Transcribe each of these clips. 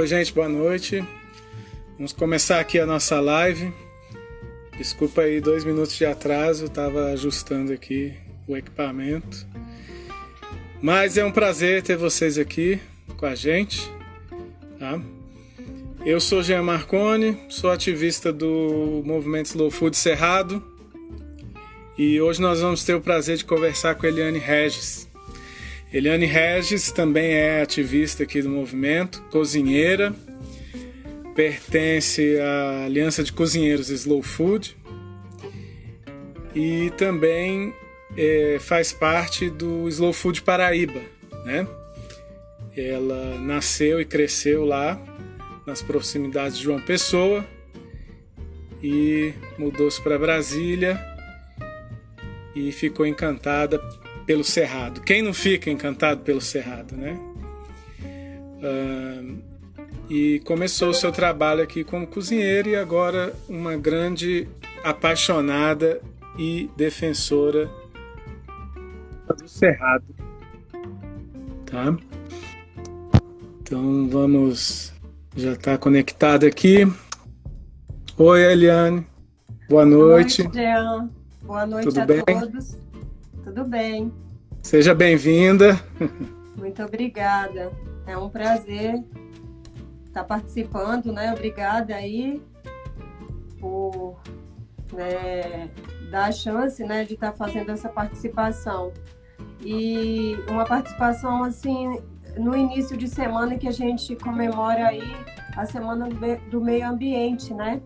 Oi, gente, boa noite. Vamos começar aqui a nossa live. Desculpa aí dois minutos de atraso, estava ajustando aqui o equipamento. Mas é um prazer ter vocês aqui com a gente. Tá? Eu sou Jean Marconi, sou ativista do movimento Slow Food Cerrado e hoje nós vamos ter o prazer de conversar com Eliane Regis. Eliane Regis também é ativista aqui do movimento, cozinheira, pertence à Aliança de Cozinheiros Slow Food e também é, faz parte do Slow Food Paraíba, né? Ela nasceu e cresceu lá nas proximidades de João Pessoa e mudou-se para Brasília e ficou encantada pelo Cerrado. Quem não fica encantado pelo Cerrado, né? Uh, e começou o seu trabalho aqui como cozinheira e agora uma grande apaixonada e defensora do Cerrado. Tá? Então vamos. Já está conectado aqui. Oi, Eliane. Boa noite. Boa noite, Jean. Boa noite Tudo a bem? todos. Tudo bem. Seja bem-vinda. Muito obrigada. É um prazer estar participando, né? Obrigada aí por né, dar a chance, né, de estar fazendo essa participação. E uma participação assim no início de semana que a gente comemora aí a semana do meio ambiente, né?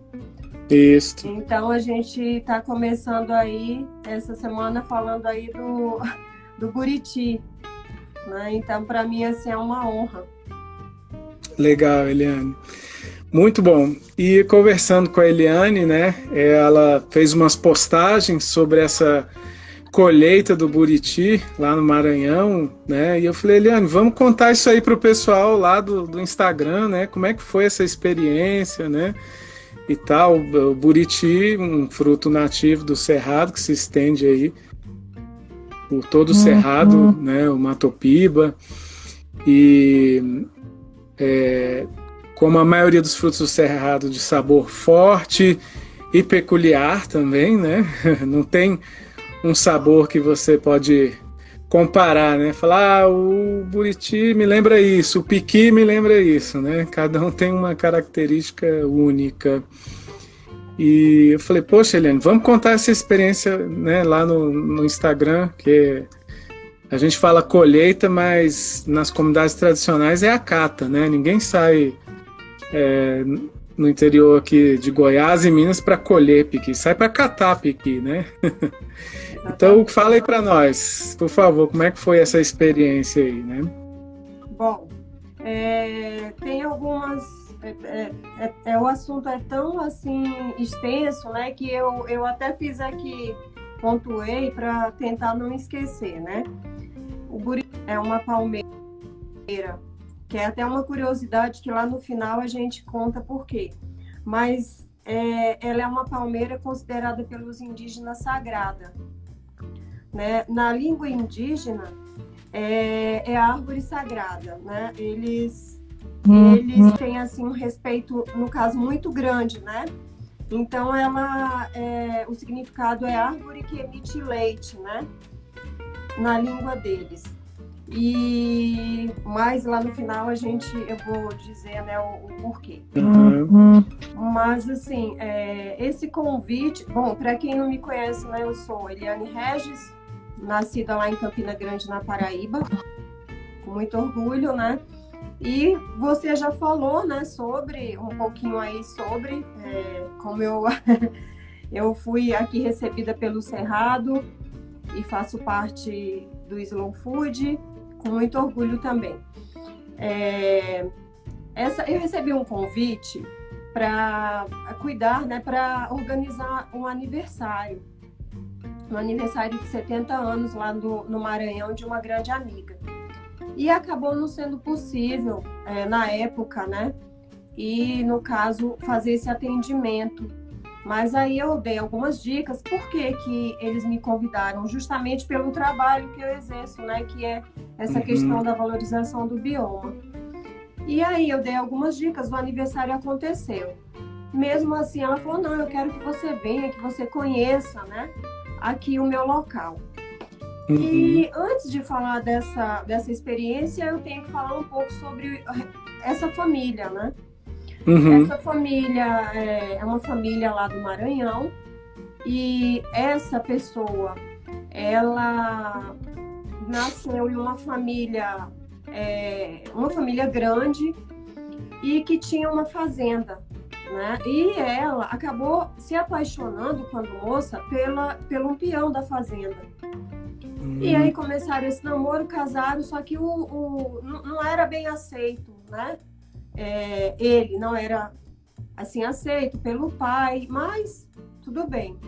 Isso. Então a gente está começando aí essa semana falando aí do, do Buriti. Né? Então, para mim, assim, é uma honra. Legal, Eliane. Muito bom. E conversando com a Eliane, né? Ela fez umas postagens sobre essa colheita do Buriti lá no Maranhão, né? E eu falei, Eliane, vamos contar isso aí para o pessoal lá do, do Instagram, né? Como é que foi essa experiência, né? e tal. O buriti, um fruto nativo do cerrado que se estende aí por todo o uhum. cerrado, né, o Matopiba. E é, como a maioria dos frutos do cerrado de sabor forte e peculiar também, né? Não tem um sabor que você pode comparar, né? Falar, ah, o buriti me lembra isso, o piqui me lembra isso, né? Cada um tem uma característica única. E eu falei, poxa, Helene, vamos contar essa experiência né, lá no, no Instagram, que a gente fala colheita, mas nas comunidades tradicionais é a cata, né? Ninguém sai é, no interior aqui de Goiás e Minas para colher piqui, sai para catar piqui, né? Então, fala aí para nós, por favor, como é que foi essa experiência aí, né? Bom, é, tem algumas. É, é, é, é, o assunto é tão assim extenso, né, que eu, eu até fiz aqui, pontuei para tentar não esquecer, né? O buri é uma palmeira, que é até uma curiosidade que lá no final a gente conta por quê. Mas é, ela é uma palmeira considerada pelos indígenas sagrada. Né? Na língua indígena, é, é árvore sagrada, né? Eles. Eles têm, assim, um respeito, no caso, muito grande, né? Então, ela, é, o significado é árvore que emite leite, né? Na língua deles. E mais lá no final a gente eu vou dizer né, o, o porquê. Uhum. Mas assim, é, esse convite, bom, para quem não me conhece, né, eu sou Eliane Regis, nascida lá em Campina Grande, na Paraíba, com muito orgulho, né? E você já falou, né, sobre um pouquinho aí sobre é, como eu eu fui aqui recebida pelo Cerrado e faço parte do Slow Food com muito orgulho também. É, essa, eu recebi um convite para cuidar, né, para organizar um aniversário no aniversário de 70 anos lá do, no Maranhão de uma grande amiga. E acabou não sendo possível é, na época, né? E no caso, fazer esse atendimento. Mas aí eu dei algumas dicas, por que, que eles me convidaram? Justamente pelo trabalho que eu exerço, né? Que é essa uhum. questão da valorização do bioma. E aí eu dei algumas dicas, o aniversário aconteceu. Mesmo assim, ela falou: não, eu quero que você venha, que você conheça, né? Aqui o meu local. Uhum. E antes de falar dessa, dessa experiência, eu tenho que falar um pouco sobre essa família, né? Uhum. Essa família é, é uma família lá do Maranhão e essa pessoa, ela nasceu em uma família, é, uma família grande e que tinha uma fazenda, né? E ela acabou se apaixonando quando moça pela pelo um peão da fazenda. E aí começaram esse namoro, casaram, só que o, o não era bem aceito, né? É, ele não era assim aceito pelo pai, mas tudo bem.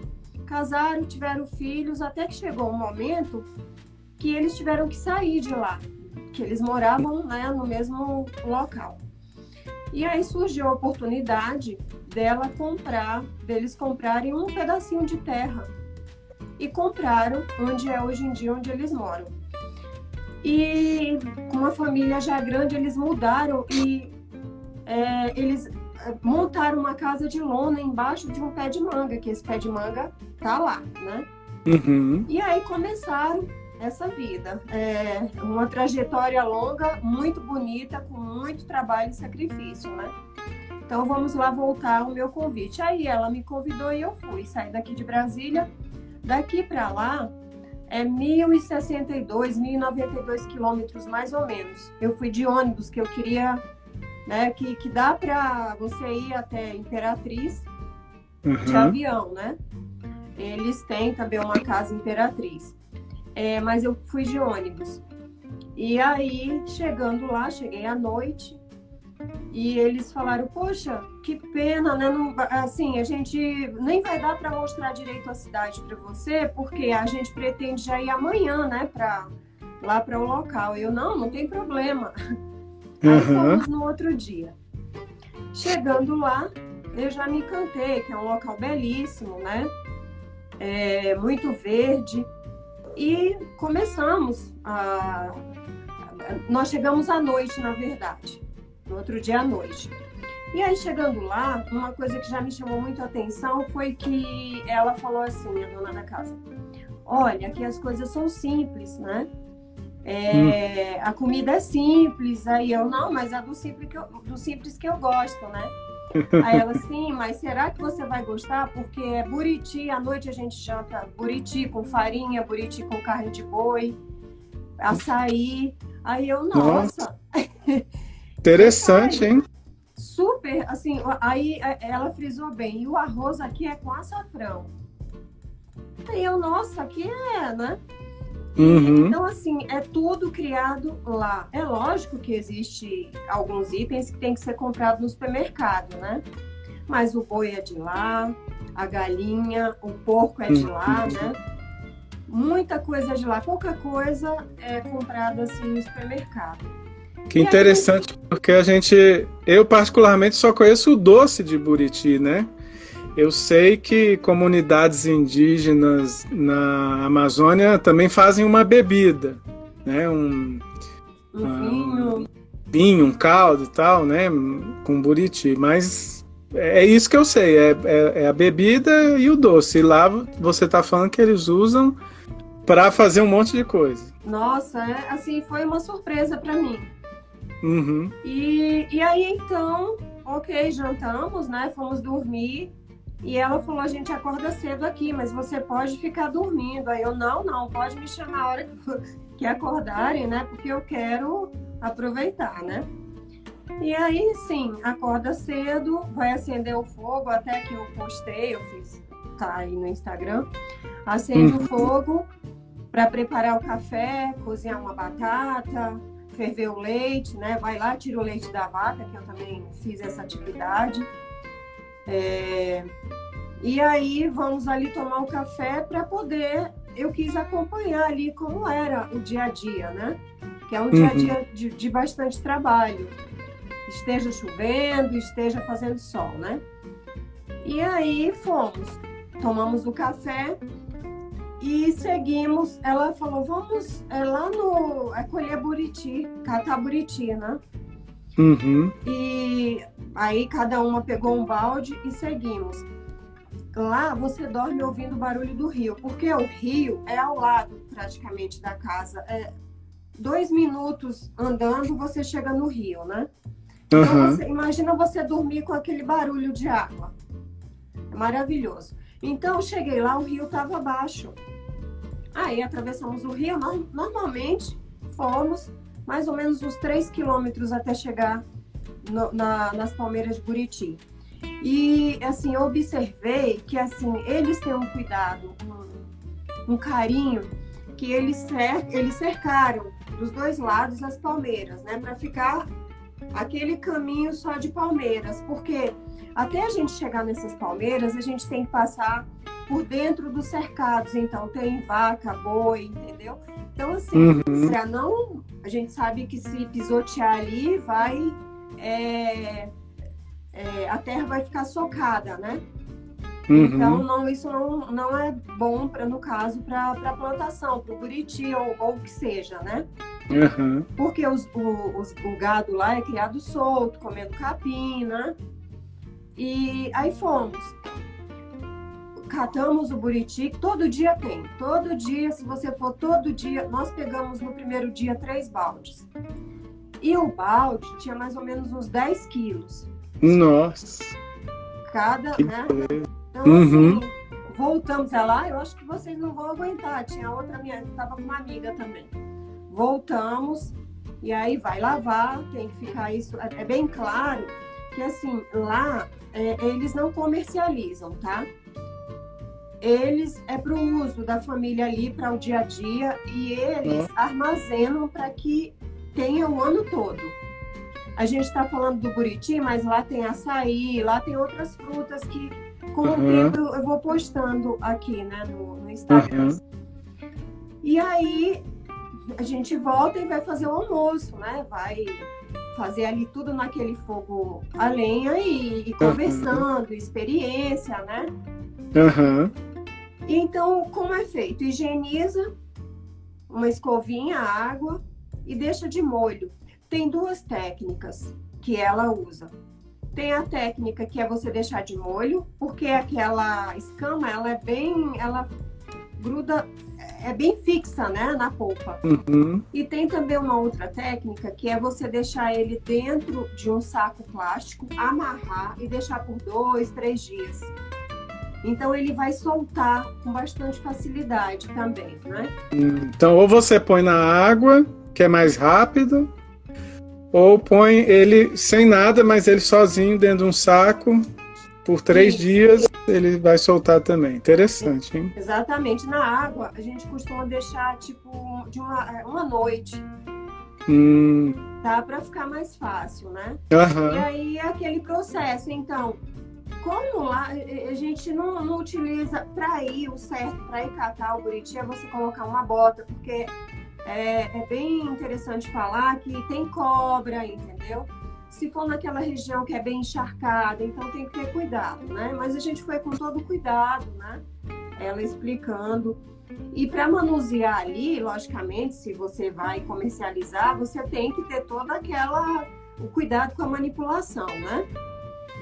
Casaram, tiveram filhos, até que chegou um momento que eles tiveram que sair de lá, que eles moravam né, no mesmo local. E aí surgiu a oportunidade dela comprar, deles comprarem um pedacinho de terra. E compraram onde é hoje em dia onde eles moram. E com uma família já grande, eles mudaram e é, eles é, montaram uma casa de lona embaixo de um pé de manga, que esse pé de manga tá lá, né? Uhum. E aí começaram essa vida. É uma trajetória longa, muito bonita, com muito trabalho e sacrifício, né? Então vamos lá voltar ao meu convite. Aí ela me convidou e eu fui. Saí daqui de Brasília. Daqui para lá é 1.062, 1.092 quilômetros mais ou menos. Eu fui de ônibus, que eu queria, né, que, que dá para você ir até Imperatriz uhum. de avião, né? Eles têm também uma casa Imperatriz é, mas eu fui de ônibus. E aí, chegando lá, cheguei à noite, e eles falaram: Poxa, que pena, né? Não, assim, a gente nem vai dar para mostrar direito a cidade para você, porque a gente pretende já ir amanhã, né? Pra, lá para o local. Eu, não, não tem problema. Uhum. Aí fomos no outro dia. Chegando lá, eu já me encantei, que é um local belíssimo, né? É, muito verde. E começamos a. Nós chegamos à noite, na verdade, no outro dia à noite. E aí, chegando lá, uma coisa que já me chamou muito a atenção foi que ela falou assim, a dona da casa: Olha, aqui as coisas são simples, né? É, hum. A comida é simples. Aí eu, não, mas é do simples que eu, do simples que eu gosto, né? Aí ela, sim, mas será que você vai gostar? Porque é buriti, à noite a gente janta buriti com farinha, buriti com carne de boi, açaí. Aí eu, nossa. Interessante, hein? Super, assim, aí é, ela frisou bem. E o arroz aqui é com açafrão. Aí eu, nossa, aqui é, né? Uhum. Então, assim, é tudo criado lá. É lógico que existe alguns itens que tem que ser comprado no supermercado, né? Mas o boi é de lá, a galinha, o porco é de lá, uhum. né? Muita coisa é de lá. Pouca coisa é comprada assim no supermercado. Que interessante, porque a gente, eu particularmente só conheço o doce de Buriti, né? Eu sei que comunidades indígenas na Amazônia também fazem uma bebida, né? Um, um vinho. Um vinho, um caldo e tal, né? Com buriti. Mas é isso que eu sei, é, é, é a bebida e o doce. E lá você está falando que eles usam para fazer um monte de coisa. Nossa, é, assim, foi uma surpresa para mim. Uhum. E, e aí então, ok, jantamos, né? Fomos dormir. E ela falou: a gente acorda cedo aqui, mas você pode ficar dormindo. Aí eu: não, não, pode me chamar a hora que acordarem, né? Porque eu quero aproveitar, né? E aí, sim, acorda cedo, vai acender o fogo, até que eu postei, eu fiz, tá aí no Instagram. Acende o uhum. fogo para preparar o café, cozinhar uma batata, ferver o leite, né? Vai lá, tira o leite da vaca, que eu também fiz essa atividade. É... E aí vamos ali tomar um café para poder. Eu quis acompanhar ali como era o dia a dia, né? Que é um dia a uhum. dia de, de bastante trabalho. Esteja chovendo, esteja fazendo sol, né? E aí fomos, tomamos o café e seguimos. Ela falou: vamos é, lá no. É colher buriti, catar buriti, né? Uhum. E aí cada uma pegou um balde e seguimos. Lá você dorme ouvindo o barulho do rio, porque o rio é ao lado praticamente da casa. É, dois minutos andando você chega no rio, né? Então Aham. você, imagina você dormir com aquele barulho de água. É maravilhoso. Então cheguei lá, o rio estava baixo. Aí atravessamos o rio, no- normalmente fomos mais ou menos uns 3 quilômetros até chegar no- na- nas Palmeiras de Buriti. E assim, eu observei que assim, eles têm um cuidado, um, um carinho, que eles, cer eles cercaram dos dois lados as palmeiras, né? Para ficar aquele caminho só de palmeiras, porque até a gente chegar nessas palmeiras, a gente tem que passar por dentro dos cercados. Então tem vaca, boi, entendeu? Então assim, Uhum. para não, a gente sabe que se pisotear ali, vai é, é, a terra vai ficar socada, né? Então Uhum. não, isso não, não é bom para no caso para plantação, para o buriti ou, ou o que seja, né? Aham. Porque os, o, os- o gado lá é criado solto, comendo capim, né? E aí fomos. Catamos o buriti, que todo dia tem. Todo dia, se você for todo dia, nós pegamos no primeiro dia três baldes. E o balde tinha mais ou menos uns 10 quilos. Nossa. Cada, Que né? beleza. Então, Uhum. assim, voltamos a lá, eu acho que vocês não vão aguentar. Tinha outra minha, tava com uma amiga também. Voltamos, e aí vai lavar, tem que ficar isso. É é bem claro que assim, lá é, eles não comercializam, tá? Eles é para o uso da família ali, para o dia a dia, e eles armazenam para que tenha o ano todo. A gente está falando do buriti, mas lá tem açaí, lá tem outras frutas que com o Uhum. tempo eu vou postando aqui, né, no, no Instagram. Uhum. E aí a gente volta e vai fazer o almoço, né? Vai fazer ali tudo naquele fogo a lenha e, e conversando, experiência, né? E então, como é feito? Higieniza uma escovinha, água e deixa de molho. Tem duas técnicas que ela usa. Tem a técnica que é você deixar de molho, porque aquela escama, ela é bem, ela gruda, é bem fixa, né, na polpa. Uhum. E tem também uma outra técnica que é você deixar ele dentro de um saco plástico, amarrar e deixar por dois, três dias. Então ele vai soltar com bastante facilidade também, né? Então, ou você põe na água, que é mais rápido, ou põe ele sem nada, mas ele sozinho dentro de um saco, por três Isso. dias, ele vai soltar também. Interessante, hein? Exatamente. Na água, a gente costuma deixar tipo de uma, uma noite, Hum, tá? Para ficar mais fácil, né? E aham. aí é aquele processo. Então, como lá a gente não, não utiliza para ir o certo, para ir catar o buriti, é você colocar uma bota, porque é, é bem interessante falar que tem cobra, entendeu? Se for naquela região que é bem encharcada, então tem que ter cuidado, né? Mas a gente foi com todo cuidado, né? Ela explicando. E para manusear ali, logicamente, se você vai comercializar, você tem que ter toda aquela o cuidado com a manipulação, né?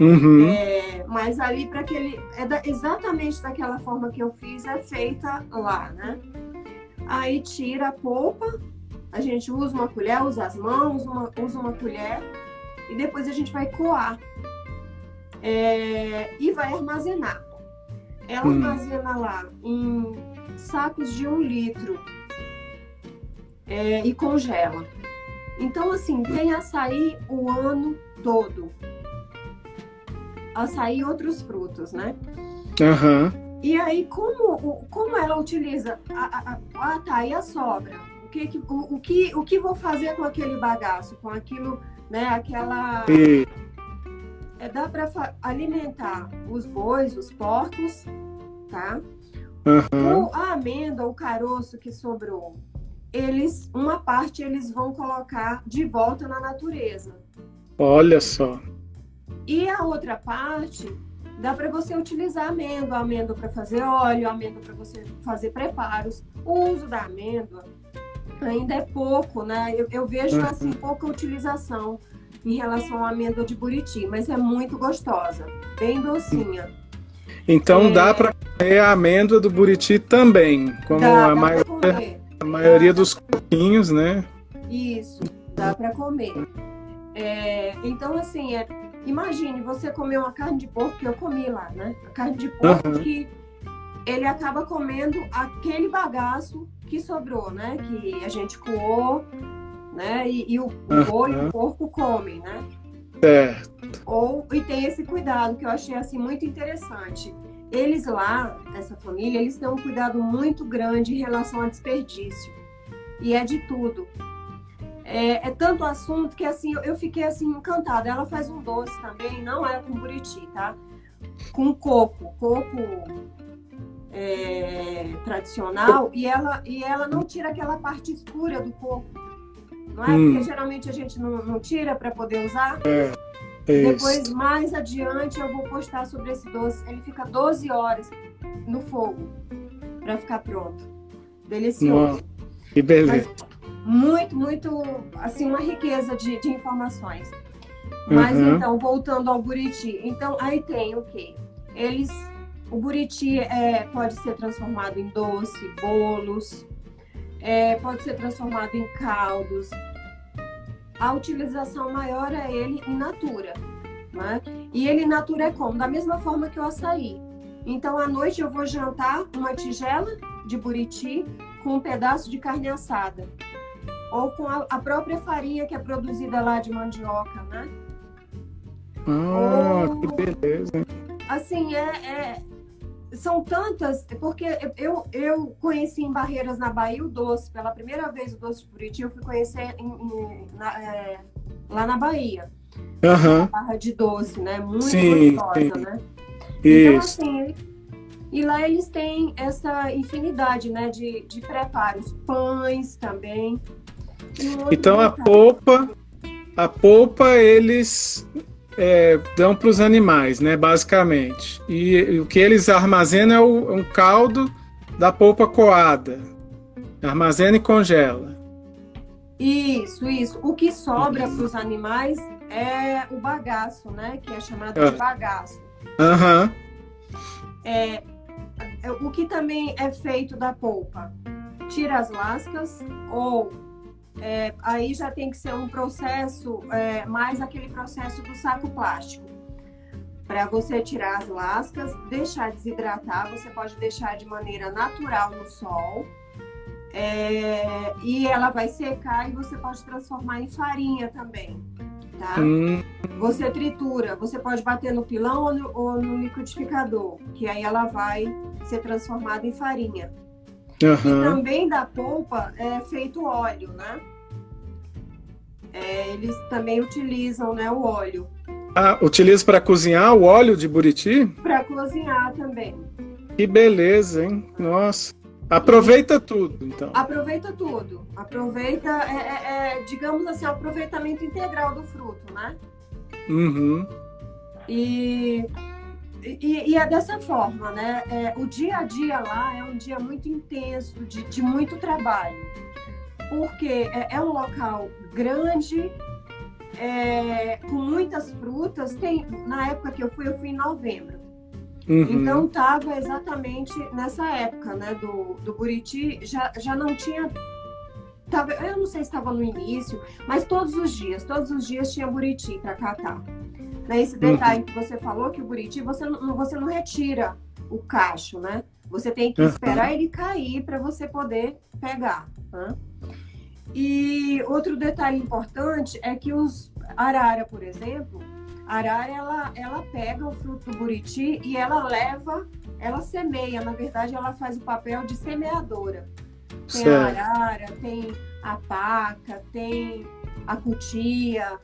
Uhum. É, mas ali para aquele é da- exatamente daquela forma que eu fiz é feita lá, né? Aí tira a polpa, a gente usa uma colher, usa as mãos, uma- usa uma colher e depois a gente vai coar É, e vai armazenar. Ela Hum. armazena lá em sacos de um litro é, e congela. Então assim tem açaí o ano todo açaí e outros frutos, né? Aham. E aí, como, como ela utiliza a, a, a, ah, tá, e a sobra? O que, que- o, o que, o que vou fazer com aquele bagaço, com aquilo, né? Aquela. E- É, dá para alimentar os bois, os porcos, tá? Aham. O, a amêndoa, o caroço que sobrou, eles, uma parte eles vão colocar de volta na natureza. Olha só. E a outra parte, dá para você utilizar amêndoa, amêndoa para fazer óleo, amêndoa para você fazer preparos. O uso da amêndoa ainda é pouco, né? Eu, eu vejo Uhum. assim pouca utilização. em relação à amêndoa de Buriti, mas é muito gostosa, bem docinha. Então é... dá para comer a amêndoa do Buriti também, como dá, a, dá maioria, a maioria dá. dos coquinhos, né? Isso, dá para comer. É, então, assim, é, imagine você comer uma carne de porco que eu comi lá, né? A carne de porco uhum. que ele acaba comendo aquele bagaço que sobrou, né? Que a gente coou, né? E, e o, o boi e o porco comem, né? Certo. Ou, e tem esse cuidado que eu achei assim muito interessante. Eles lá, essa família, eles têm um cuidado muito grande em relação ao desperdício. E é de tudo. É, é, tanto assunto que assim eu fiquei assim encantada. Ela faz um doce também, não é com buriti, tá? Com coco, coco é, tradicional e ela e ela não tira aquela parte escura do coco, não é? Hum. Porque geralmente a gente não, não tira para poder usar. É, é Depois mais adiante eu vou postar sobre esse doce. Ele fica 12 horas no fogo para ficar pronto. Delicioso. Nossa, que beleza. Mas, muito, muito, assim, uma riqueza de, de informações. Mas uhum. então, voltando ao Buriti, então aí tem o quê? Eles, o Buriti é, pode ser transformado em doce, bolos, é, pode ser transformado em caldos. A utilização maior é ele in natura, né? E ele in natura é como? Da mesma forma que o açaí. Então, à noite eu vou jantar uma tigela de buriti com um pedaço de carne assada ou com a, a, própria farinha que é produzida lá de mandioca, né? Ah, ou, que beleza. Assim, é, é, são tantas, porque eu, eu conheci em Barreiras, na Bahia, o doce. Pela primeira vez, o doce de Buriti, eu fui conhecer em, em, na, é, lá na Bahia. Uhum. Barra de doce, né? Muito sim, gostosa, sim. né? Então, Isso. Então, assim, e lá eles têm essa infinidade, né, de, de preparos. Pães também. Então a polpa, a polpa eles é, dão para os animais, né, basicamente. E, e, o que eles armazenam é o, um caldo da polpa coada. Armazena e congela. Isso, isso. O que sobra para os animais é o bagaço, né? Que é chamado de ah. bagaço. Aham. Uhum. É, o que também é feito da polpa? Tira as lascas ou é, aí já tem que ser um processo, é, mais aquele processo do saco plástico. Para você tirar as lascas, deixar desidratar, você pode deixar de maneira natural no sol. É, e ela vai secar e você pode transformar em farinha também. Tá? Hum. Você tritura, você pode bater no pilão ou no, ou no liquidificador, que aí ela vai ser transformada em farinha. Uhum. E também da polpa é feito óleo, né? É, eles também utilizam né, o óleo. Ah, utiliza para cozinhar o óleo de buriti? Para cozinhar também. Que beleza, hein? Nossa. Aproveita tudo, então. Aproveita tudo. Aproveita, é, é, é digamos assim, o aproveitamento integral do fruto, né? Uhum. E e, e, é dessa forma, né? É, o dia a dia lá é um dia muito intenso, de, de muito trabalho, porque é, é um local grande, é, com muitas frutas. Tem, na época que eu fui, eu fui em novembro. Uhum. Então estava exatamente nessa época, né? Do, do Buriti já, já não tinha. Tava, eu não sei se estava no início, mas todos os dias, todos os dias tinha Buriti para catar. Né, esse detalhe uhum. que você falou que o buriti você não, você não retira o cacho, né? Você tem que esperar ele cair para você poder pegar. Né? E outro detalhe importante é que os arara, por exemplo, a arara ela, ela pega o fruto do buriti e ela leva, ela semeia, na verdade ela faz o papel de semeadora. Tem certo. a arara, tem a paca, tem a cutia,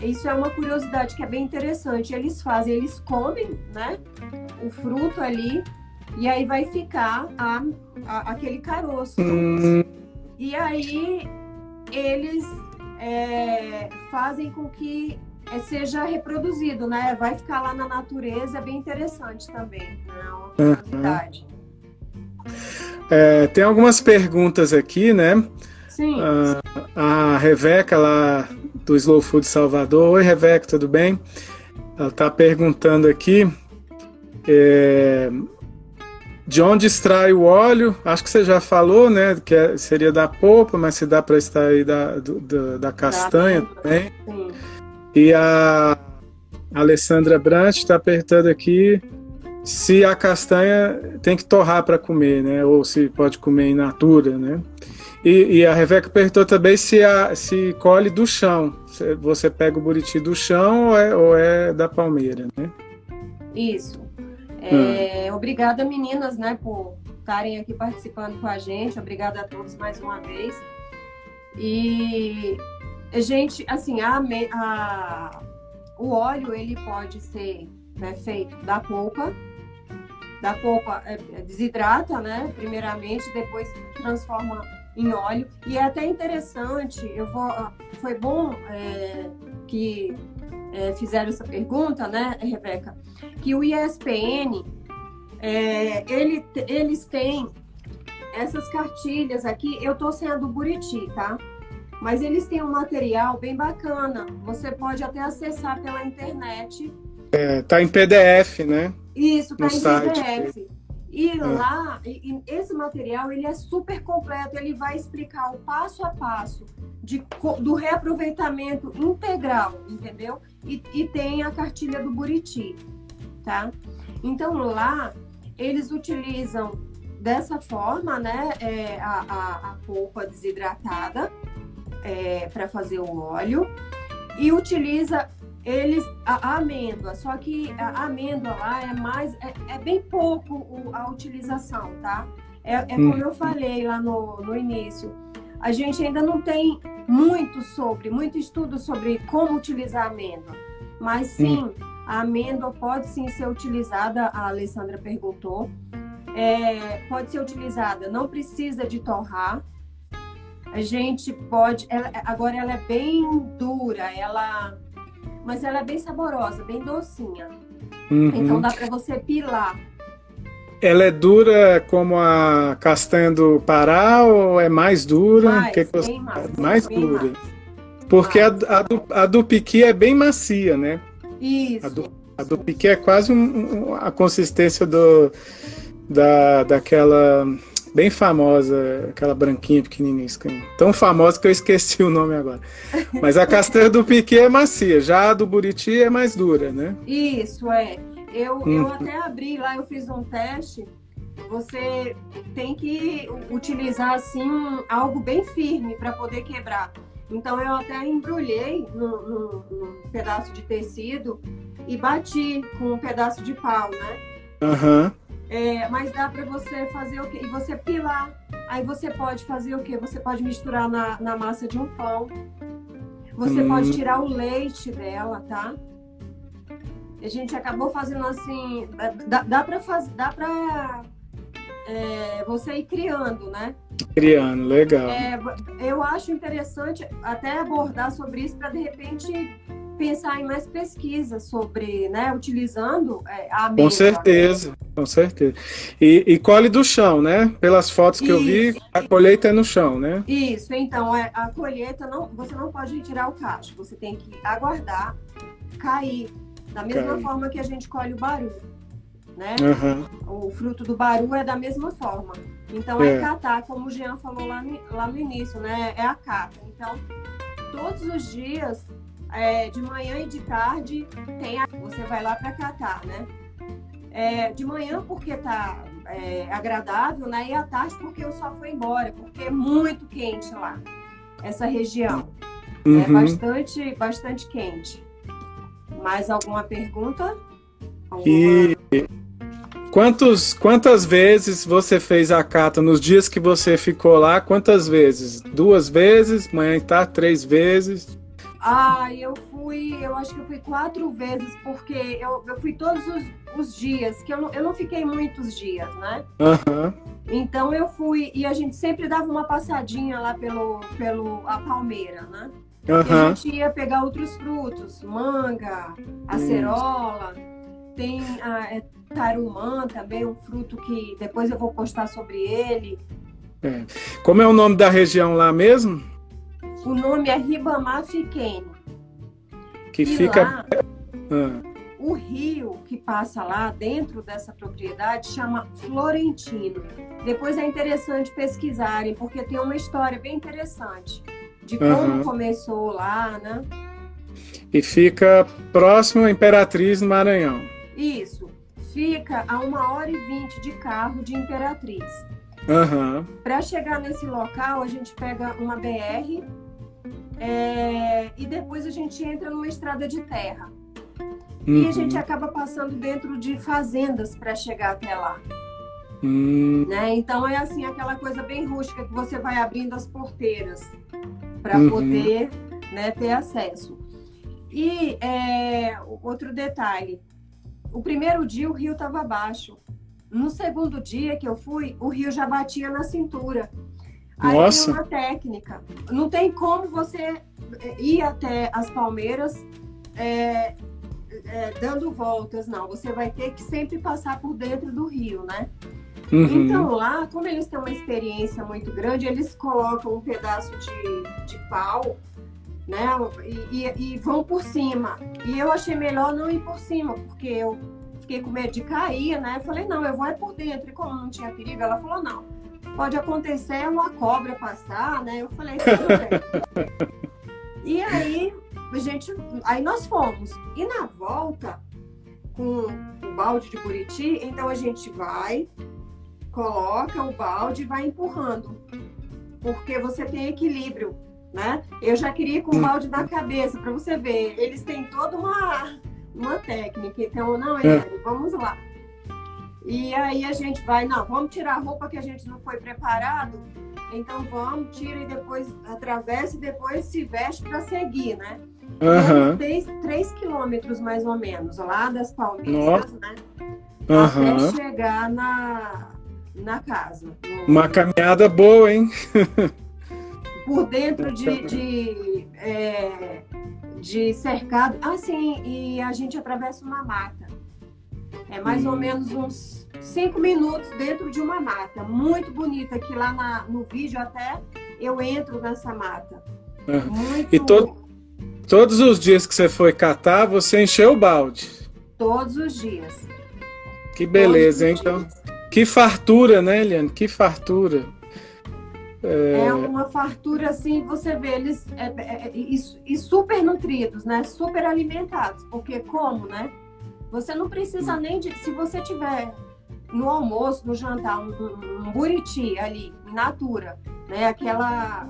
isso é uma curiosidade que é bem interessante. Eles fazem, eles comem, né, o fruto ali e aí vai ficar a, a aquele caroço. E aí eles é, fazem com que é, seja reproduzido, né? Vai ficar lá na natureza, é bem interessante também, né? Uma curiosidade. Uhum. É, tem algumas perguntas aqui, né? Sim. A, a Reveca lá do Slow Food Salvador. Oi, Reveca, tudo bem? Ela está perguntando aqui é, de onde extrai o óleo. Acho que você já falou, né? Que é, seria da polpa, mas se dá para extrair da, do, da castanha Dá, também. Sim. E a Alessandra Brant está perguntando aqui se a castanha tem que torrar para comer, né? Ou se pode comer in natura, né? E, e a Rebeca perguntou também se, a, se colhe do chão. Se Você pega o buriti do chão ou é, ou é da palmeira, né? Isso. Hum. É, Obrigada, meninas, né, por estarem aqui participando com a gente. Obrigada a todos mais uma vez. E, gente, assim, a, a- o óleo, ele pode ser né, feito da polpa. Da polpa, é, é, desidrata, né, primeiramente, depois transforma em óleo. E é até interessante, eu vou, foi bom é, que é, fizeram essa pergunta, né, Rebeca? que o ISPN, é, ele, eles têm essas cartilhas aqui, eu tô sem a do Buriti, tá? Mas eles têm um material bem bacana. Você pode até acessar pela internet. É, tá em PDF, né? Isso, tá No em site. PDF. E lá, e- esse material, ele é super completo. Ele vai explicar o passo a passo de, do reaproveitamento integral, entendeu? E, e tem a cartilha do Buriti, tá? Então lá, eles utilizam dessa forma, né, é, a, a, a polpa desidratada para fazer o óleo e utiliza eles a, a amêndoa, só que a amêndoa lá é mais é, é bem pouco o- a utilização, tá? É, é como Hum. eu falei lá no, no início, a gente ainda não tem muito sobre, muito estudo sobre como utilizar a amêndoa, mas sim, a amêndoa pode sim ser utilizada, a Alessandra perguntou, é, pode ser utilizada, não precisa de torrar, a gente pode, ela- agora ela é bem dura, ela, mas ela é bem saborosa, bem docinha. Uhum. Então dá para você pilar. Ela é dura como a castanha do Pará ou é mais dura? Mais, que que você- bem mais. mais dura. mais. Porque a, mais. a do, a do piqui é bem macia, né? A do, Isso. a do piqui é quase um- um- a consistência do, da, daquela bem famosa, aquela branquinha pequenininha, tão famosa que eu esqueci o nome agora. Mas a castanha do piqui é macia, já a do buriti é mais dura, né? Isso, é. Eu, Uhum. eu até abri lá, eu fiz um teste. Você tem que utilizar assim algo bem firme para poder quebrar. Então eu até embrulhei num, num- num pedaço de tecido e bati com um pedaço de pau, né? Aham. É, mas dá para você fazer o quê? E você pilar. Aí você pode fazer o quê? Você pode misturar na, na massa de um pão. Você Hum. pode tirar o leite dela, tá? A gente acabou fazendo assim. Dá, dá para fazer. Dá pra é, você ir criando, né? Criando, legal. É, eu acho interessante até abordar sobre isso para de repente pensar em mais pesquisas sobre, né, utilizando é, a Com amêndoa. certeza, com certeza. E, e colhe do chão, né? Pelas fotos que eu vi, Isso. a colheita é no chão, né? Isso, então é, a colheita não, você não pode retirar o cacho, você tem que aguardar cair, da mesma forma que a gente colhe o baru, né? Aham. O fruto do baru é da mesma forma. Então é, É. catar, como o Jean falou lá no, lá no início, né? É a cata. Então, todos os dias, é, de manhã e de tarde, tem a, você vai lá para catar, né? É, de manhã porque tá é, agradável, né? E à tarde porque o sol foi embora, porque é muito quente lá, essa região. É Uhum. bastante, bastante quente. Mais alguma pergunta? Alguma- E quantos, quantas vezes você fez a cata nos dias que você ficou lá? Quantas vezes? Duas vezes? Manhã e tarde? Três vezes? Ah, eu fui, eu acho que eu fui quatro vezes, porque eu, eu fui todos os, os dias, que eu não, eu não fiquei muitos dias, né? Aham. Então eu fui, e a gente sempre dava uma passadinha lá pelo, pelo a palmeira, né? E a gente ia pegar outros frutos, manga, acerola, tem a é, tarumã também, um fruto que depois eu vou postar sobre ele. É. Como é o nome da região lá mesmo? O nome é Ribamar Fiquene. Que e fica. Lá, ah. O rio que passa lá dentro dessa propriedade chama Florentino. Depois é interessante pesquisarem, porque tem uma história bem interessante de como uhum. começou lá, né? E fica próximo à Imperatriz no Maranhão. Isso. Fica a uma hora e vinte de carro de Imperatriz. Uhum. Para chegar nesse local, a gente pega uma BR é, e depois a gente entra numa estrada de terra. Uhum. E a gente uhum. acaba passando dentro de fazendas para chegar até lá. Uhum. Né? Então é assim aquela coisa bem rústica que você vai abrindo as porteiras para uhum. poder né, ter acesso. E é, outro detalhe: o primeiro dia o rio estava baixo. No segundo dia que eu fui, o rio já batia na cintura. Aí Nossa. tem uma técnica. Não tem como você é, ir até as palmeiras é, é, dando voltas, não. Você vai ter que sempre passar por dentro do rio, né? Uhum. Então lá, como eles têm uma experiência muito grande, eles colocam um pedaço de, de pau, né? E, e, e vão por cima. E eu achei melhor não ir por cima, porque eu fiquei com medo de cair, né? Eu falei, não, eu vou é por dentro. E como não tinha perigo, ela falou, não, pode acontecer uma cobra passar, né? Eu falei, tudo bem. e aí, a gente, aí nós fomos. E na volta, com o balde de Buriti, então a gente vai, coloca o balde e vai empurrando. Porque você tem equilíbrio, né? Eu já queria com o balde na cabeça, para você ver. Eles têm toda uma uma técnica. Então, não, é. vamos lá. E aí a gente vai, não, vamos tirar a roupa que a gente não foi preparado. Então vamos, tira e depois atravessa e depois se veste para seguir, né? Uhum. Três, três quilômetros mais ou menos, lá das Palmeiras, né? Uhum. Até chegar na, na casa. No... Uma caminhada boa, hein? Por dentro de, de é, de cercado. Assim, e a gente atravessa uma mata. É mais ou menos uns cinco minutos dentro de uma mata. Muito bonita, que lá na, no vídeo até eu entro nessa mata. Uhum. Muito... E to todos os dias que você foi catar, você encheu o balde? Todos os dias. Que beleza, hein? Então, que fartura, né, Eliane? Que fartura. É... é uma fartura assim, você vê eles é, é, é, e, e, super nutridos, né? Super alimentados, porque como, né? Você não precisa nem de, se você tiver no almoço, no jantar, um, um, buriti ali, in natura, né? Aquela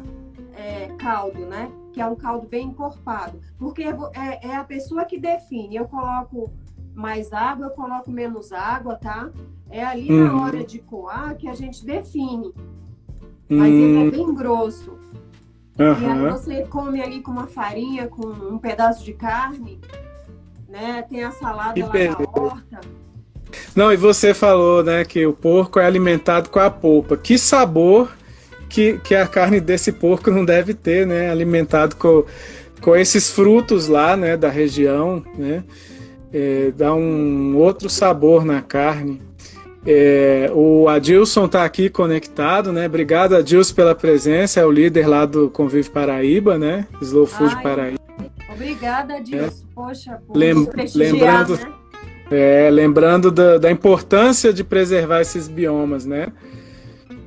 é, caldo, né? Que é um caldo bem encorpado, porque é, é a pessoa que define. Eu coloco mais água, eu coloco menos água, tá? É ali uhum. na hora de coar que a gente define mas hum. ele é hum. bem grosso. Uhum. E aí você come ali com uma farinha, com um pedaço de carne, né? Tem a salada que lá beleza. na horta. Não, e você falou, né, que o porco é alimentado com a polpa. Que sabor que, que a carne desse porco não deve ter, né? Alimentado com, com esses frutos lá, né, da região, né? É, dá um outro sabor na carne. É, o Adilson está aqui conectado, né? Obrigado, Adilson, pela presença. É o líder lá do Convive Paraíba, né? Slow Food Ai, Paraíba. Obrigada, Adilson. É. Poxa, por Lem lembrando, né? é, lembrando da, da, importância de preservar esses biomas, né?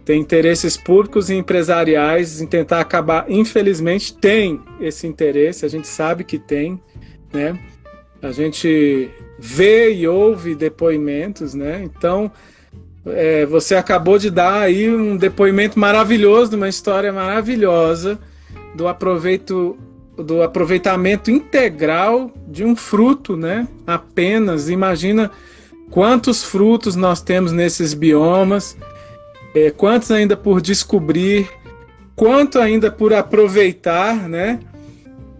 Tem interesses públicos e empresariais em tentar acabar. Infelizmente, tem esse interesse, a gente sabe que tem, né? A gente vê e ouve depoimentos, né? Então, é, você acabou de dar aí um depoimento maravilhoso, de uma história maravilhosa do aproveito do aproveitamento integral de um fruto, né? Apenas imagina quantos frutos nós temos nesses biomas, é, quantos ainda por descobrir, quanto ainda por aproveitar, né?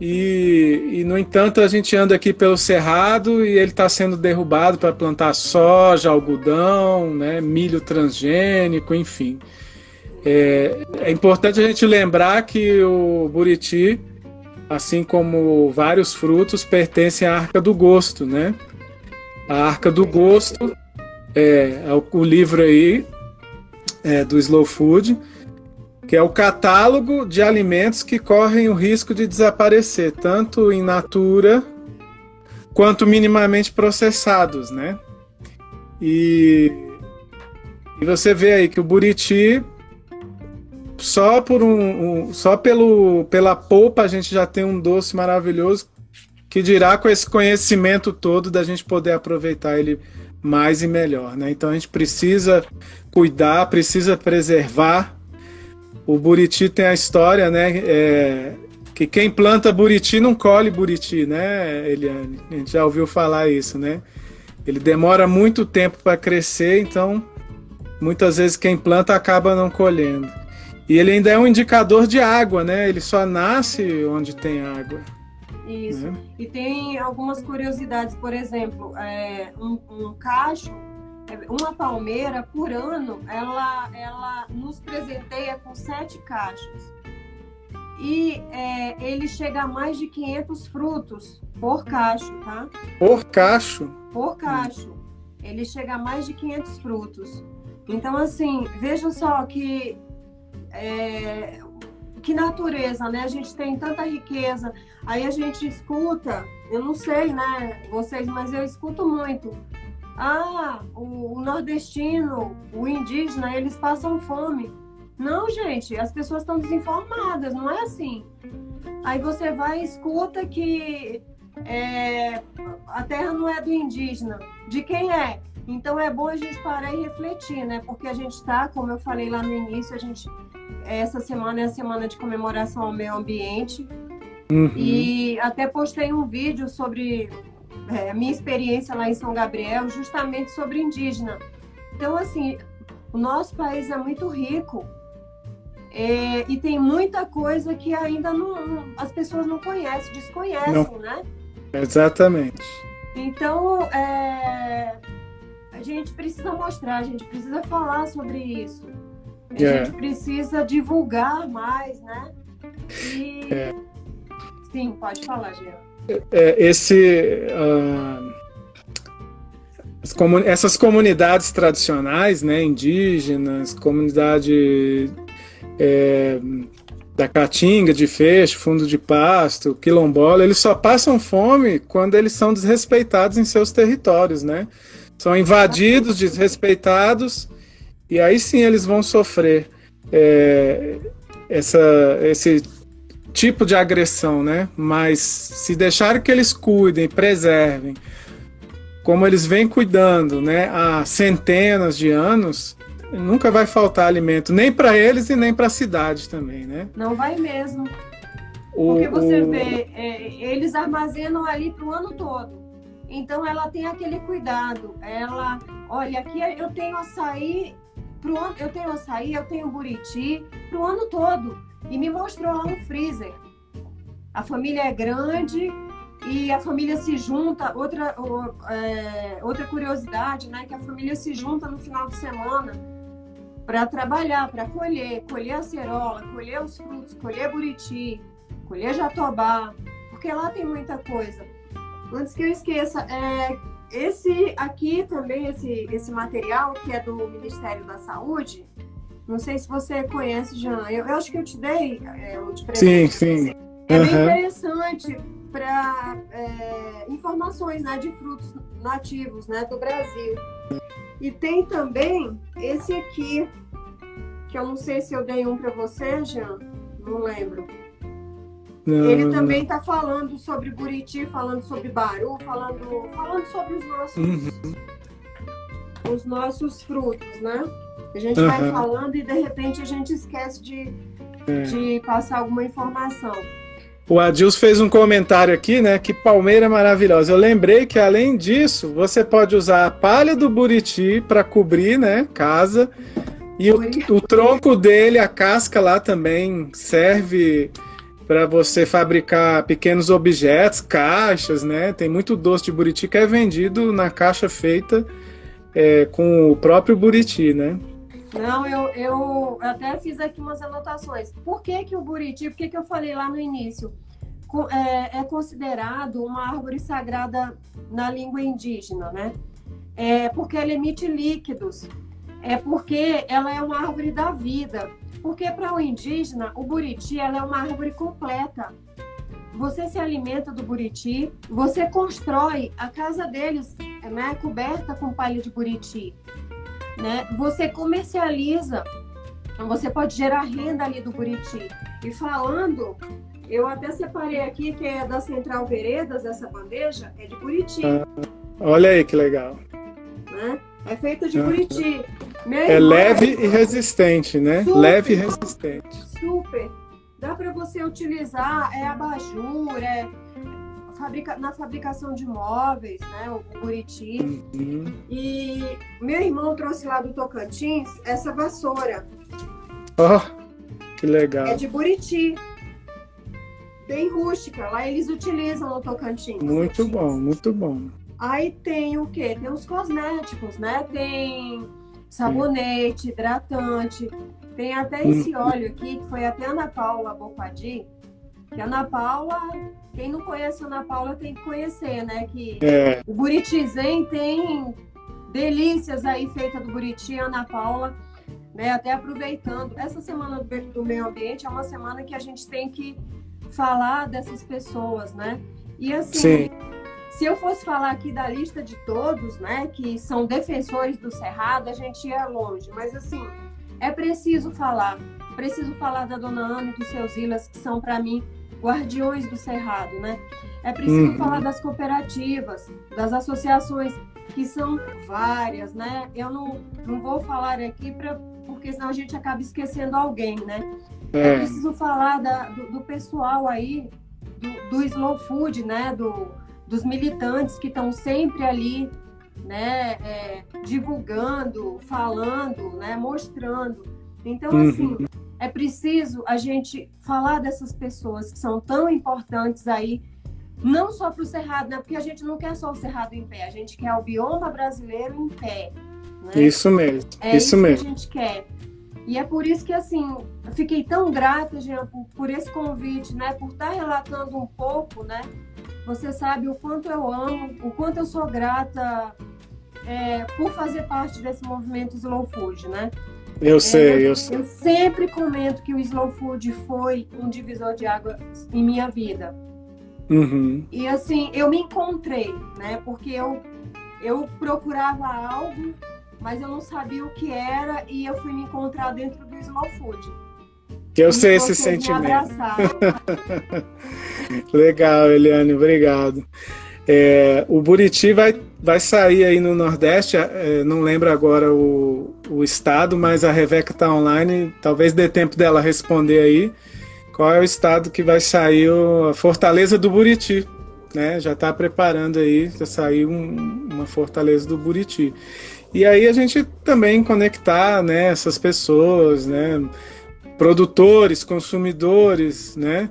E, e, no entanto, a gente anda aqui pelo cerrado e ele está sendo derrubado para plantar soja, algodão, né, milho transgênico, enfim. É, é, importante a gente lembrar que o buriti, assim como vários frutos, pertencem à arca do gosto, né? A arca do gosto é, é o, o livro aí é, do Slow Food que é o catálogo de alimentos que correm o risco de desaparecer, tanto in natura quanto minimamente processados, né? E, e você vê aí que o buriti só por um, um, só pelo pela polpa a gente já tem um doce maravilhoso que dirá com esse conhecimento todo da gente poder aproveitar ele mais e melhor, né? Então a gente precisa cuidar, precisa preservar. O buriti tem a história, né? É, que quem planta buriti não colhe buriti, né, Eliane? A gente já ouviu falar isso, né? Ele demora muito tempo para crescer, então muitas vezes quem planta acaba não colhendo. E ele ainda é um indicador de água, né? Ele só nasce onde tem água. Isso. Né? E tem algumas curiosidades, por exemplo, é, um, um cacho, é, uma palmeira por ano, ela, ela nos presenteia com sete cachos. E é, ele chega a mais de 500 frutos por cacho, tá? Por cacho? Por cacho. Ele chega a mais de 500 frutos. Então, assim, veja só que é, que natureza, né? A gente tem tanta riqueza. Aí a gente escuta, eu não sei, né, vocês, mas eu escuto muito. Ah, o, o nordestino, o indígena, eles passam fome. Não, gente, as pessoas estão desinformadas, não é assim. Aí você vai e escuta que é, a terra não é do indígena. De quem é? Então é bom a gente parar e refletir, né? Porque a gente está, como eu falei lá no início, a gente essa semana é a semana de comemoração ao meio ambiente. Uhum. E até postei um vídeo sobre é, a minha experiência lá em São Gabriel, justamente sobre indígena. Então, assim, o nosso país é muito rico é, e tem muita coisa que ainda não, as pessoas não conhecem, desconhecem, não. né? Exatamente. Então, é, a gente precisa mostrar, a gente precisa falar sobre isso. A é. gente precisa divulgar mais, né? E... É. Sim, pode falar, Jean. É, esse, uh, essas comunidades tradicionais, né, indígenas, comunidade é, da caatinga, de feixe, fundo de pasto, quilombola, eles só passam fome quando eles são desrespeitados em seus territórios, né? São invadidos, desrespeitados e aí sim eles vão sofrer é, essa, esse tipo de agressão, né? Mas se deixarem que eles cuidem, preservem, como eles vêm cuidando, né, há centenas de anos, nunca vai faltar alimento, nem para eles e nem para a cidade também, né? Não vai mesmo. O, Porque você o... vê, é, eles armazenam ali para o ano todo. Então ela tem aquele cuidado. Ela, olha, aqui eu tenho açaí pro ano, eu tenho açaí, eu tenho buriti pro ano todo. E me mostrou lá um freezer. A família é grande e a família se junta. Outra, é, outra curiosidade, né? Que a família se junta no final de semana para trabalhar, para colher, colher acerola, colher os frutos, colher buriti, colher jatobá, porque lá tem muita coisa. Antes que eu esqueça, é, esse aqui também, esse, esse material, que é do Ministério da Saúde, não sei se você conhece, Jean. Eu, eu acho que eu te dei é, o de presente. Sim, sim. É uhum. bem interessante para é, informações né, de frutos nativos né, do Brasil. E tem também esse aqui, que eu não sei se eu dei um para você, Jean, não lembro. Não, ele também está falando sobre Buriti, falando sobre Baru, falando, falando sobre os nossos, uhum. os nossos frutos, né? A gente uhum. vai falando e de repente a gente esquece de, é. de passar alguma informação. O Adilson fez um comentário aqui, né? Que palmeira maravilhosa. Eu lembrei que além disso, você pode usar a palha do buriti para cobrir, né? Casa. E o, o, tronco dele, a casca lá também serve para você fabricar pequenos objetos, caixas, né? Tem muito doce de buriti que é vendido na caixa feita é, com o próprio buriti, né? Não, eu, eu até fiz aqui umas anotações. Por que, que o buriti, por que, que eu falei lá no início, é, é considerado uma árvore sagrada na língua indígena, né? É porque ela emite líquidos, é porque ela é uma árvore da vida. Porque para o indígena, o buriti é uma árvore completa. Você se alimenta do buriti, você constrói a casa deles, né, coberta com palha de buriti, né? Você comercializa, você pode gerar renda ali do buriti. E falando, eu até separei aqui que é da Central Veredas essa bandeja, é de buriti. Ah, olha aí que legal. Né? É feita de buriti. Minha é leve e resistente, né? Super, leve e resistente. Super. Dá para você utilizar, é abajur, é fabrica, na fabricação de móveis, né? O buriti. Uhum. E meu irmão trouxe lá do Tocantins essa vassoura. Oh, que legal. É de buriti. Bem rústica. Lá eles utilizam no Tocantins. Muito bom, muito bom. Aí tem o quê? Tem os cosméticos, né? Tem sabonete, hidratante. Tem até hum. esse óleo aqui, que foi até a Ana Paula Bocadi. Que a Ana Paula, quem não conhece a Ana Paula tem que conhecer, né? Que é. o Buriti Zen tem delícias aí feitas do Buriti, Ana Paula. Né, até aproveitando, essa semana do meio ambiente é uma semana que a gente tem que falar dessas pessoas, né? E assim, Sim. Se eu fosse falar aqui da lista de todos, né, que são defensores do Cerrado, a gente ia longe. Mas assim, é preciso falar. Preciso falar da Dona Ana e dos seus ilhas, que são para mim guardiões do Cerrado, né? É preciso uhum. falar das cooperativas, das associações, que são várias, né? Eu não, não vou falar aqui pra, porque senão a gente acaba esquecendo alguém, né? É, é preciso falar da, do, do, pessoal aí, do, do slow food, né? Do, dos militantes que estão sempre ali, né, é, divulgando, falando, né, mostrando. Então, uhum. assim, é preciso a gente falar dessas pessoas que são tão importantes aí, não só para o Cerrado, né, porque a gente não quer só o Cerrado em pé, a gente quer o bioma brasileiro em pé. Né? Isso mesmo, é isso, isso mesmo. que a gente quer. E é por isso que, assim, eu fiquei tão grata, Jean, por, por esse convite, né, por estar relatando um pouco, né, você sabe o quanto eu amo, o quanto eu sou grata é, por fazer parte desse movimento Slow Food, né? Eu é, sei, eu sei. Eu sempre comento que o Slow Food foi um divisor de água em minha vida. Uhum. E assim, eu me encontrei, né? Porque eu, eu procurava algo, mas eu não sabia o que era e eu fui me encontrar dentro do Slow Food. Que eu sei esse sentimento. Legal, Eliane, obrigado. É, o Buriti vai, vai sair aí no Nordeste, é, não lembro agora o, o estado, mas a Rebeca está online, talvez dê tempo dela responder aí. Qual é o estado que vai sair a Fortaleza do Buriti? Né? Já está preparando aí, já saiu um, uma Fortaleza do Buriti. E aí a gente também conectar né, essas pessoas, né? Produtores, consumidores, né?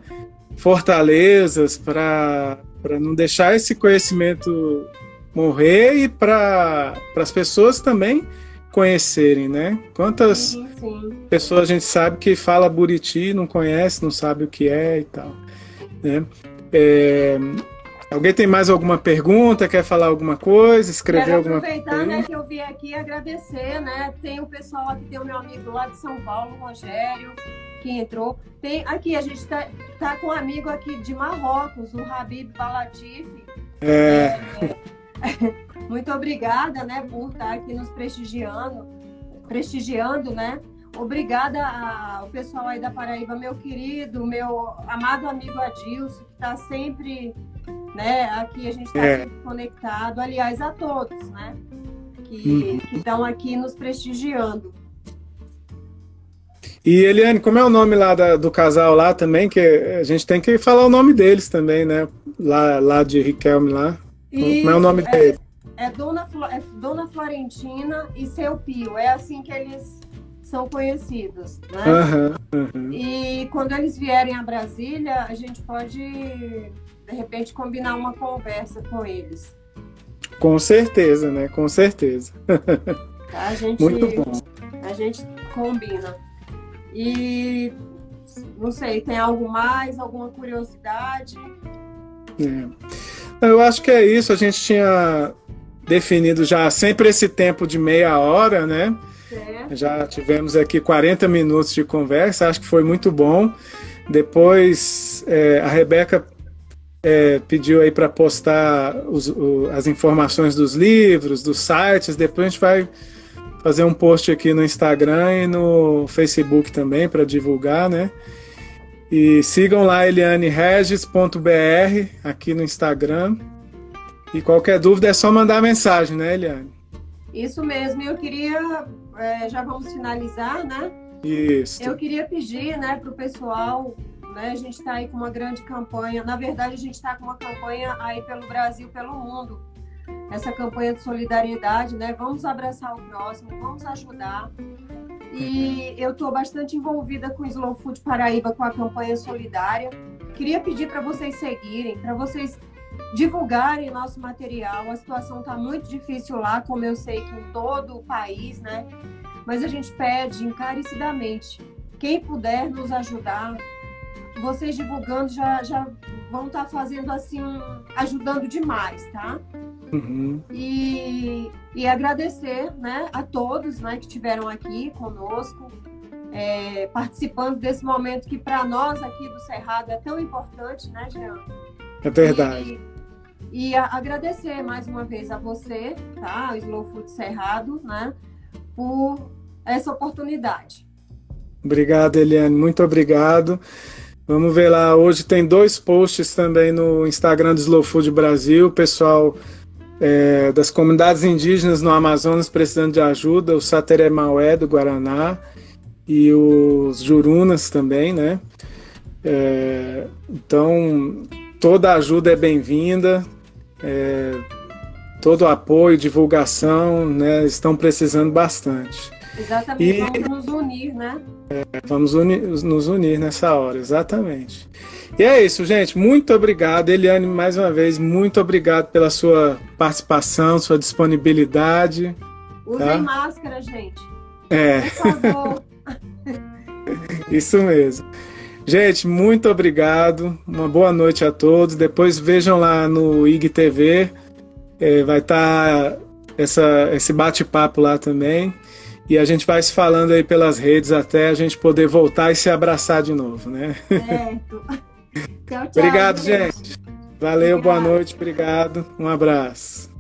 fortalezas para não deixar esse conhecimento morrer e para as pessoas também conhecerem, né? Quantas sim, sim. pessoas a gente sabe que fala Buriti, não conhece, não sabe o que é e tal, né? É, Alguém tem mais alguma pergunta? Quer falar alguma coisa? Escrever Quero alguma coisa? Aproveitar né, que eu vim aqui agradecer, né? Tem o pessoal aqui, tem o meu amigo lá de São Paulo, Rogério, que entrou. Tem aqui, a gente está tá com um amigo aqui de Marrocos, o Habib Balatif. É. é. Muito obrigada, né, por estar aqui nos prestigiando, prestigiando, né? Obrigada ao pessoal aí da Paraíba, meu querido, meu amado amigo Adilson, que está sempre né? Aqui a gente está é. sempre conectado, aliás, a todos, né? Que uhum. estão aqui nos prestigiando. E Eliane, como é o nome lá da, do casal lá também? Que a gente tem que falar o nome deles também, né? Lá, lá de Riquelme lá. Isso, como é o nome é, deles? É Dona, é Dona Florentina e Seu Pio. É assim que eles são conhecidos, né? Uhum, uhum. E quando eles vierem a Brasília, a gente pode de repente combinar uma conversa com eles. Com certeza, né? Com certeza. Tá? A gente, Muito bom. A gente combina. E não sei, tem algo mais, alguma curiosidade? É. Eu acho que é isso. A gente tinha definido já sempre esse tempo de meia hora, né? Já tivemos aqui 40 minutos de conversa, acho que foi muito bom. Depois é, a Rebeca é, pediu aí para postar os, o, as informações dos livros, dos sites. Depois a gente vai fazer um post aqui no Instagram e no Facebook também para divulgar, né? E sigam lá elianeregis.br aqui no Instagram. E qualquer dúvida é só mandar mensagem, né, Eliane? Isso mesmo. Eu queria, é, já vamos finalizar, né? Isso. Eu queria pedir, né, para o pessoal né? A gente está aí com uma grande campanha. Na verdade, a gente está com uma campanha aí pelo Brasil, pelo mundo. Essa campanha de solidariedade, né? Vamos abraçar o próximo, vamos ajudar. E eu estou bastante envolvida com o Slow Food Paraíba, com a campanha solidária. Queria pedir para vocês seguirem, para vocês divulgarem nosso material. A situação está muito difícil lá, como eu sei que em todo o país, né? Mas a gente pede encarecidamente quem puder nos ajudar, vocês divulgando já, já vão estar tá fazendo assim, ajudando demais, tá? Uhum. E, e agradecer né, a todos né, que estiveram aqui conosco, é, participando desse momento que para nós aqui do Cerrado é tão importante, né, Jean? É verdade. E, e a, agradecer mais uma vez a você, tá? O Slow Food Cerrado, né? Por essa oportunidade. Obrigado, Eliane. Muito obrigado. Vamos ver lá. Hoje tem dois posts também no Instagram do Slow Food Brasil. Pessoal é, das comunidades indígenas no Amazonas precisando de ajuda. O Sateré Maué do Guaraná e os Jurunas também, né? É, então, toda ajuda é bem-vinda. É, todo apoio, divulgação, né? Estão precisando bastante. Exatamente, e, vamos nos unir, né? É, vamos unir, nos unir nessa hora, exatamente. E é isso, gente. Muito obrigado, Eliane, mais uma vez, muito obrigado pela sua participação, sua disponibilidade. Usem tá? máscara, gente. É. Por favor. isso mesmo. Gente, muito obrigado. Uma boa noite a todos. Depois vejam lá no IGTV. É, vai estar tá esse bate-papo lá também. E a gente vai se falando aí pelas redes até a gente poder voltar e se abraçar de novo, né? Certo. tchau, tchau. Obrigado, gente. Valeu, Obrigado. boa noite, obrigado. Um abraço.